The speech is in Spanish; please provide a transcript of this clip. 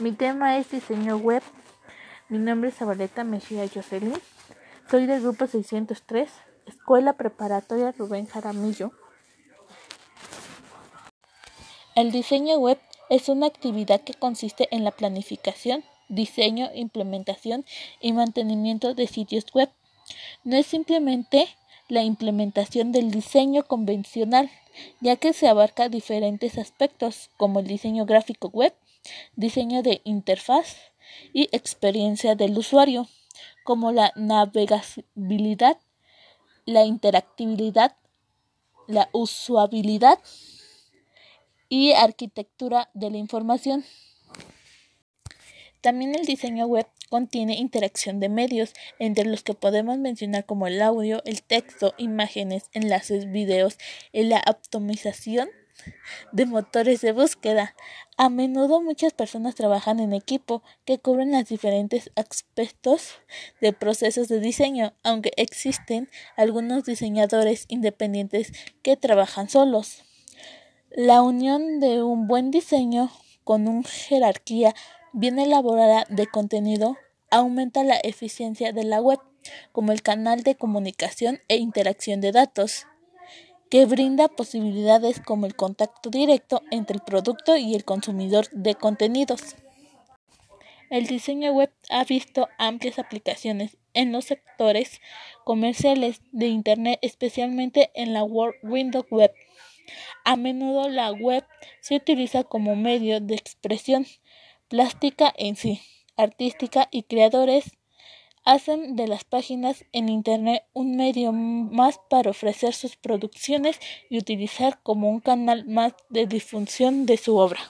Mi tema es diseño web. Mi nombre es Zabaleta Mejía Jocelyn. Soy del grupo 603, Escuela Preparatoria Rubén Jaramillo. El diseño web es una actividad que consiste en la planificación, diseño, implementación y mantenimiento de sitios web. No es simplemente la implementación del diseño convencional, ya que se abarca diferentes aspectos como el diseño gráfico web, diseño de interfaz y experiencia del usuario, como la navegabilidad, la interactividad, la usabilidad y arquitectura de la información. También el diseño web contiene interacción de medios, entre los que podemos mencionar como el audio, el texto, imágenes, enlaces, videos la optimización de motores de búsqueda. A menudo muchas personas trabajan en equipo que cubren los diferentes aspectos de procesos de diseño, aunque existen algunos diseñadores independientes que trabajan solos. La unión de un buen diseño con una jerarquía bien elaborada de contenido aumenta la eficiencia de la web como el canal de comunicación e interacción de datos que brinda posibilidades como el contacto directo entre el producto y el consumidor de contenidos. El diseño web ha visto amplias aplicaciones en los sectores comerciales de Internet, especialmente en la World Window Web. A menudo la web se utiliza como medio de expresión plástica en sí, artística y creadores hacen de las páginas en Internet un medio más para ofrecer sus producciones y utilizar como un canal más de difusión de su obra.